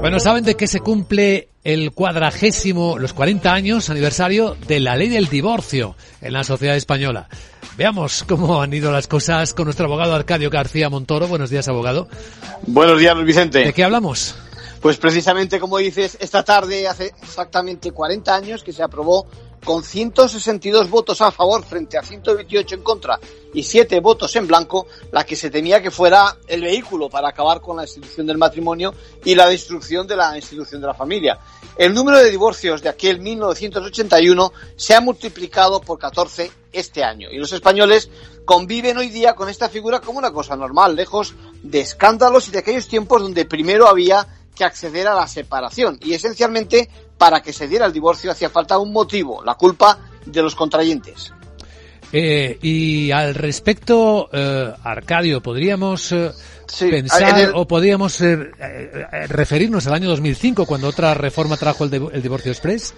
Bueno, ¿saben de qué se cumple el cuadragésimo, los 40 años aniversario de la ley del divorcio en la sociedad española? Veamos cómo han ido las cosas con nuestro abogado Arcadio García Montoro. Buenos días, abogado. Buenos días, Luis Vicente. ¿De qué hablamos? Pues precisamente, como dices, esta tarde, hace exactamente 40 años que se aprobó con 162 votos a favor frente a 128 en contra y 7 votos en blanco, la que se temía que fuera el vehículo para acabar con la institución del matrimonio y la destrucción de la institución de la familia. El número de divorcios de aquel 1981 se ha multiplicado por 14 este año y los españoles conviven hoy día con esta figura como una cosa normal, lejos de escándalos y de aquellos tiempos donde primero había que acceder a la separación y esencialmente para que se diera el divorcio hacía falta un motivo, la culpa de los contrayentes. Eh, y al respecto, eh, Arcadio, ¿podríamos eh, pensar o podríamos referirnos al año 2005 cuando otra reforma trajo el, el divorcio express?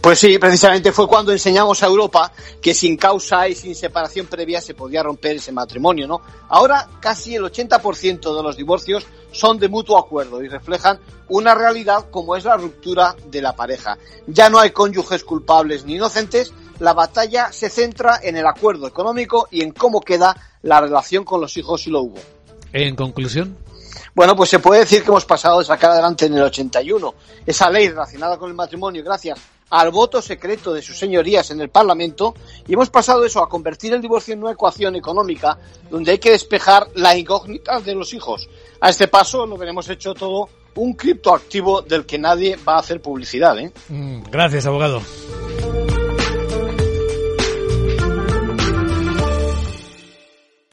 Pues sí, precisamente fue cuando enseñamos a Europa que sin causa y sin separación previa se podía romper ese matrimonio, ¿no? Ahora casi el 80% de los divorcios son de mutuo acuerdo y reflejan una realidad como es la ruptura de la pareja. Ya no hay cónyuges culpables ni inocentes, la batalla se centra en el acuerdo económico y en cómo queda la relación con los hijos si lo hubo. En conclusión. Bueno, pues se puede decir que hemos pasado de sacar adelante en el 81 esa ley relacionada con el matrimonio gracias al voto secreto de sus señorías en el Parlamento y hemos pasado eso a convertir el divorcio en una ecuación económica donde hay que despejar la incógnita de los hijos. A este paso lo veremos hecho todo un criptoactivo del que nadie va a hacer publicidad. ¿eh? Mm, gracias, abogado.